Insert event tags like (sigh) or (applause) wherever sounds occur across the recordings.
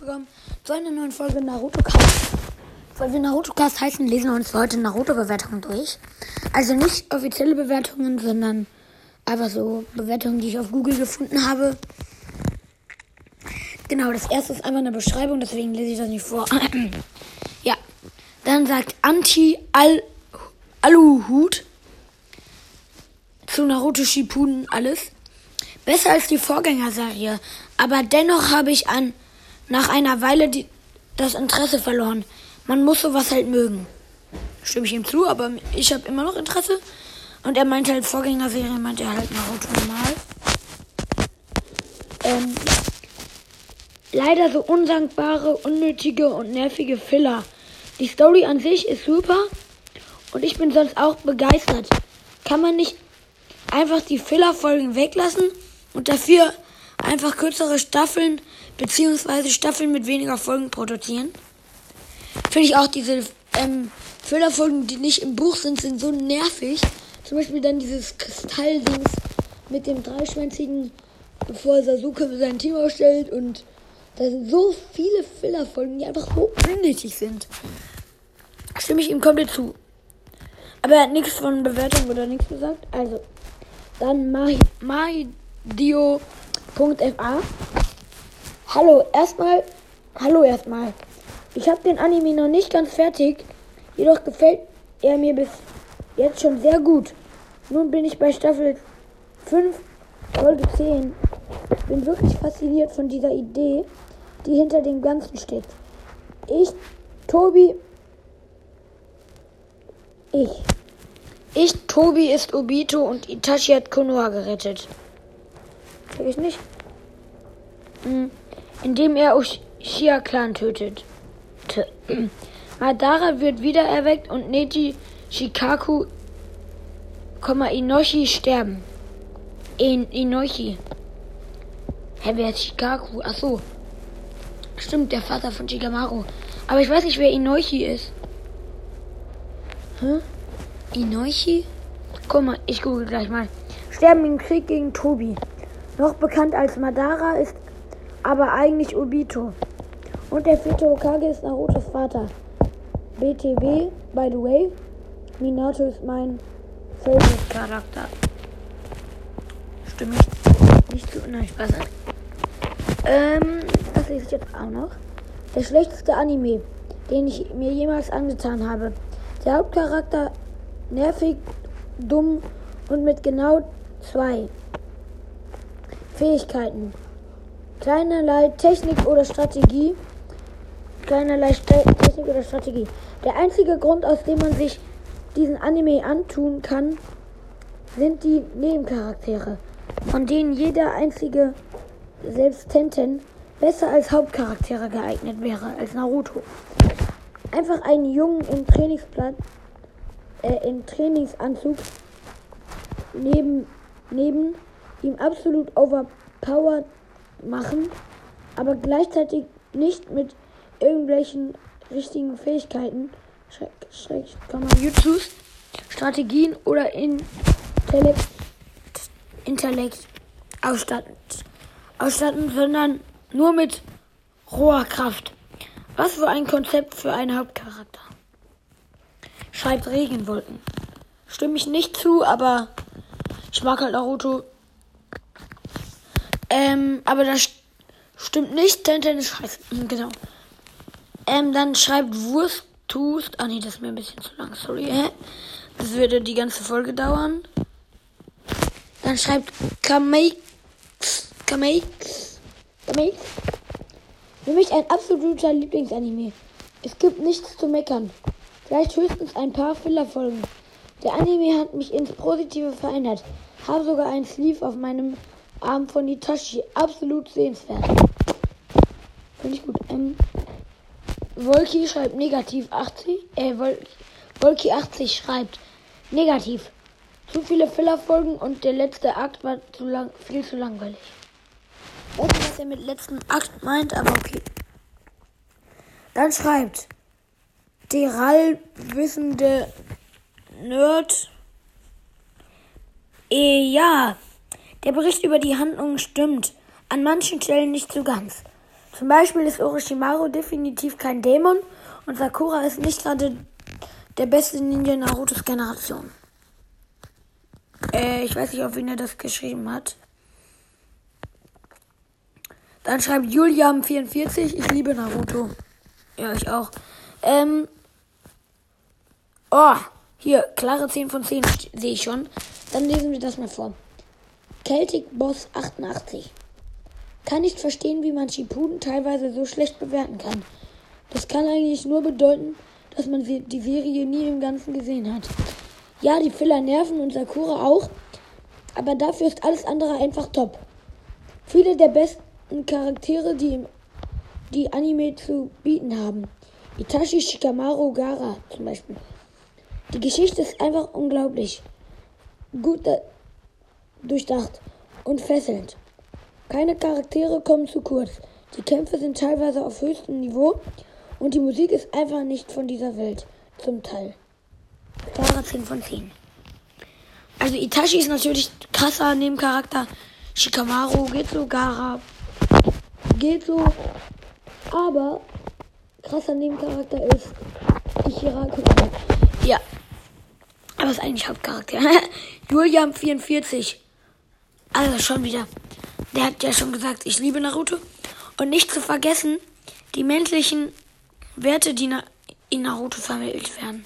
willkommen zu einer neuen Folge Naruto Cast. Weil wir Naruto Cast heißen, lesen wir uns heute Naruto-Bewertungen durch. Also nicht offizielle Bewertungen, sondern einfach so Bewertungen, die ich auf Google gefunden habe. Genau, das erste ist einfach eine Beschreibung, deswegen lese ich das nicht vor. (clears throat) ja, dann sagt Anti-Aluhut zu Naruto Shippuden alles. Besser als die Vorgängerserie, aber dennoch habe ich an, nach einer Weile die, das Interesse verloren. Man muss sowas halt mögen. Stimme ich ihm zu, aber ich habe immer noch Interesse. Und er meinte halt Vorgängerserie, meinte er halt Naruto normal. Ähm, leider so unsankbare, unnötige und nervige Filler. Die Story an sich ist super und ich bin sonst auch begeistert. Kann man nicht einfach die Filler-Folgen weglassen und dafür einfach kürzere Staffeln beziehungsweise Staffeln mit weniger Folgen produzieren. Finde ich auch diese ähm, Füllerfolgen, die nicht im Buch sind, sind so nervig. Zum Beispiel dann dieses Kristalldings mit dem dreischwänzigen, bevor Sasuke sein Team ausstellt und da sind so viele Fillerfolgen, die einfach so unnötig sind. Stimme ich ihm komplett zu. Aber er hat nichts von Bewertung oder nichts gesagt. Also, dann Maidio.fa. Hallo, erstmal. Hallo erstmal. Ich habe den Anime noch nicht ganz fertig, jedoch gefällt er mir bis jetzt schon sehr gut. Nun bin ich bei Staffel 5, Folge 10. Bin wirklich fasziniert von dieser Idee, die hinter dem Ganzen steckt. Ich, Tobi, ich. Ich, Tobi, ist Obito und Itachi hat Konoha gerettet. Check ich nicht? Hm. Indem er Uchiha-Clan tötet. Madara wird wiedererweckt und Neji, Shikaku, Inoshi sterben. In Inoshi. Hä, wer ist Shikaku? Ach so. Stimmt, der Vater von Shikamaru. Aber ich weiß nicht, wer Inoshi ist. Hä? Inoshi? Guck mal, ich google gleich mal. Sterben im Krieg gegen Tobi. Noch bekannt als Madara ist aber eigentlich Obito. Und der vierte Hokage ist Narutos Vater. BTW, by the way, Minato ist mein Favorite-Charakter. Stimme ich nicht zu. Nein, Spaß. Ähm, das lese ich jetzt auch noch. Der schlechteste Anime, den ich mir jemals angetan habe. Der Hauptcharakter nervig, dumm und mit genau zwei Fähigkeiten. Keinerlei Technik oder Strategie. Keinerlei Technik oder Strategie. Der einzige Grund, aus dem man sich diesen Anime antun kann, sind die Nebencharaktere, von denen jeder einzige selbst Tenten besser als Hauptcharaktere geeignet wäre als Naruto. Einfach einen Jungen im Trainingsplatz äh, im Trainingsanzug neben, neben ihm absolut overpowered machen, aber gleichzeitig nicht mit irgendwelchen richtigen Fähigkeiten, Schreck, Schreck, Jutsus, Strategien oder Intellekt, Intellekt ausstatten, ausstatten, sondern nur mit roher Kraft. Was für ein Konzept für einen Hauptcharakter schreibt Regenwolken. Stimme ich nicht zu, aber ich mag halt Naruto. Ähm, aber das stimmt nicht, Tenten ist scheiße. Genau. Ähm, dann schreibt Wurst tust. Ah nee, das ist mir ein bisschen zu lang, sorry. Hä? Das würde die ganze Folge dauern. Dann schreibt Kameix. Kameix. Kameix. Für mich ein absoluter Lieblingsanime. Es gibt nichts zu meckern. Vielleicht höchstens ein paar Fillerfolgen. Der Anime hat mich ins Positive verändert. Habe sogar einen Sleeve auf meinem Arm von Itachi. Absolut sehenswert. Finde ich gut. Ähm, Wolki schreibt negativ 80. Äh, Wol Wolki 80 schreibt negativ. Zu viele Fillerfolgen und der letzte Akt war zu lang, viel zu langweilig. Weiß nicht, was er mit letzten Akt meint, aber okay. Dann schreibt Deral wissende Nerd. Äh, ja, der Bericht über die Handlung stimmt. An manchen Stellen nicht so ganz. Zum Beispiel ist Orochimaru definitiv kein Dämon und Sakura ist nicht gerade der beste Ninja Narutos Generation. Äh, ich weiß nicht, ob wen er das geschrieben hat. Dann schreibt Julian44, ich liebe Naruto. Ja, ich auch. Ähm. Oh, hier, klare 10 von 10 sehe ich schon. Dann lesen wir das mal vor. Celtic Boss 88. Kann nicht verstehen, wie man Shippuden teilweise so schlecht bewerten kann. Das kann eigentlich nur bedeuten, dass man die Serie nie im Ganzen gesehen hat. Ja, die Filler nerven und Sakura auch, aber dafür ist alles andere einfach top. Viele der besten Charaktere, die die Anime zu bieten haben. Itachi Shikamaru Gara zum Beispiel. Die Geschichte ist einfach unglaublich. Gut durchdacht und fesselnd. Keine Charaktere kommen zu kurz. Die Kämpfe sind teilweise auf höchstem Niveau und die Musik ist einfach nicht von dieser Welt. Zum Teil. Klare 10 von 10. Also Itachi ist natürlich krasser Nebencharakter. Shikamaru geht so, Gara geht so. Aber krasser Nebencharakter ist Ichiraku. Ja. Aber ist eigentlich Hauptcharakter. (laughs) Julian 44. Also schon wieder. Der hat ja schon gesagt, ich liebe Naruto. Und nicht zu vergessen, die männlichen Werte, die in Naruto vermittelt werden.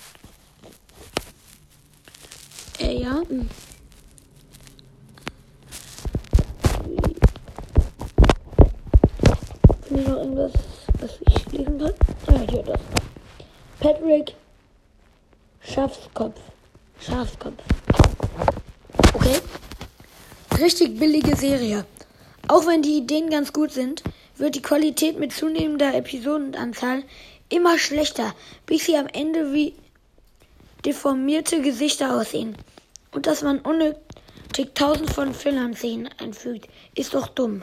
Äh, ja. Hm. Finde ich noch irgendwas, was ich lesen kann? Ja, hier das. Patrick Schafskopf. Schafskopf. Okay. Richtig billige Serie. Auch wenn die Ideen ganz gut sind, wird die Qualität mit zunehmender Episodenanzahl immer schlechter, bis sie am Ende wie deformierte Gesichter aussehen. Und dass man unnötig tausend von Fillern-Szenen einfügt, ist doch dumm.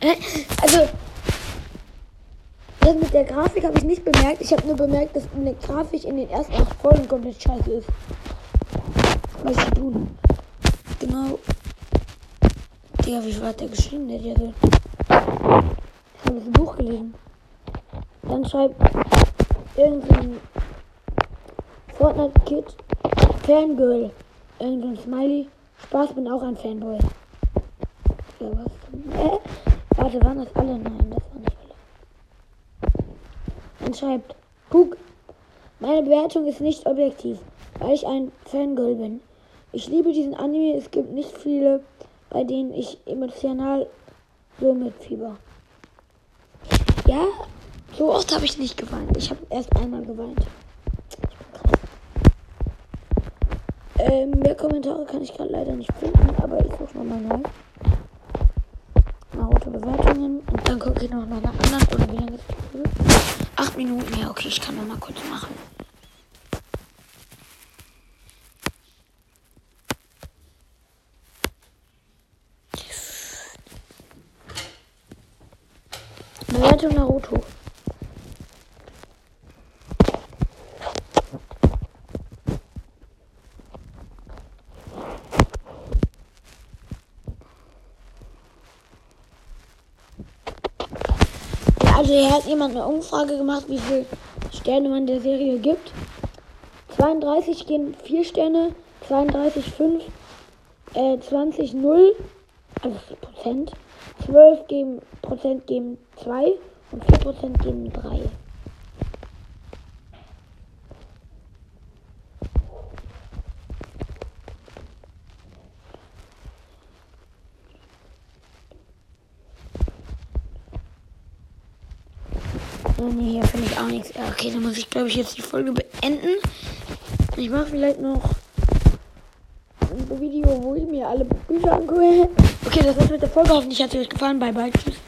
Äh, also, das mit der Grafik habe ich nicht bemerkt. Ich habe nur bemerkt, dass eine Grafik in den ersten acht Folgen komplett scheiße ist. Was ich tun? Genau. Digga, wie war der geschrieben? Der so. Ich habe das Buch gelesen. Dann schreibt irgendein Fortnite Kid Fangirl. Irgendein Smiley. Spaß, bin auch ein Fanboy. Ja, was? Äh? Warte, waren das alle? Nein, das waren nicht alle. Dann schreibt Pug. Meine Bewertung ist nicht objektiv, weil ich ein Fangirl bin. Ich liebe diesen Anime. Es gibt nicht viele, bei denen ich emotional so mitfieber. Ja, so oft habe ich nicht geweint. Ich habe erst einmal geweint. Ähm, mehr Kommentare kann ich gerade leider nicht finden, aber ich suche nochmal neu. Naruto Bewertungen und dann gucke ich noch nach einer anderen. Oder wie lange ist das? Acht Minuten, ja, okay, ich kann noch mal kurz machen. Bewertung Naruto. Also hier hat jemand eine Umfrage gemacht, wie viele Sterne man der Serie gibt. 32 geben 4 Sterne, 32 5, äh, 20 0, also Prozent. 12 geben, Prozent geben 2 und 4 Prozent geben 3. Oh nee, hier finde ich auch nichts. Okay, dann muss ich, glaube ich, jetzt die Folge beenden. Ich mache vielleicht noch ein Video, wo ich mir alle Bücher angucke. (laughs) Okay, das war's mit der Folge. Hoffentlich hat es euch gefallen. Bye, bye. Tschüss.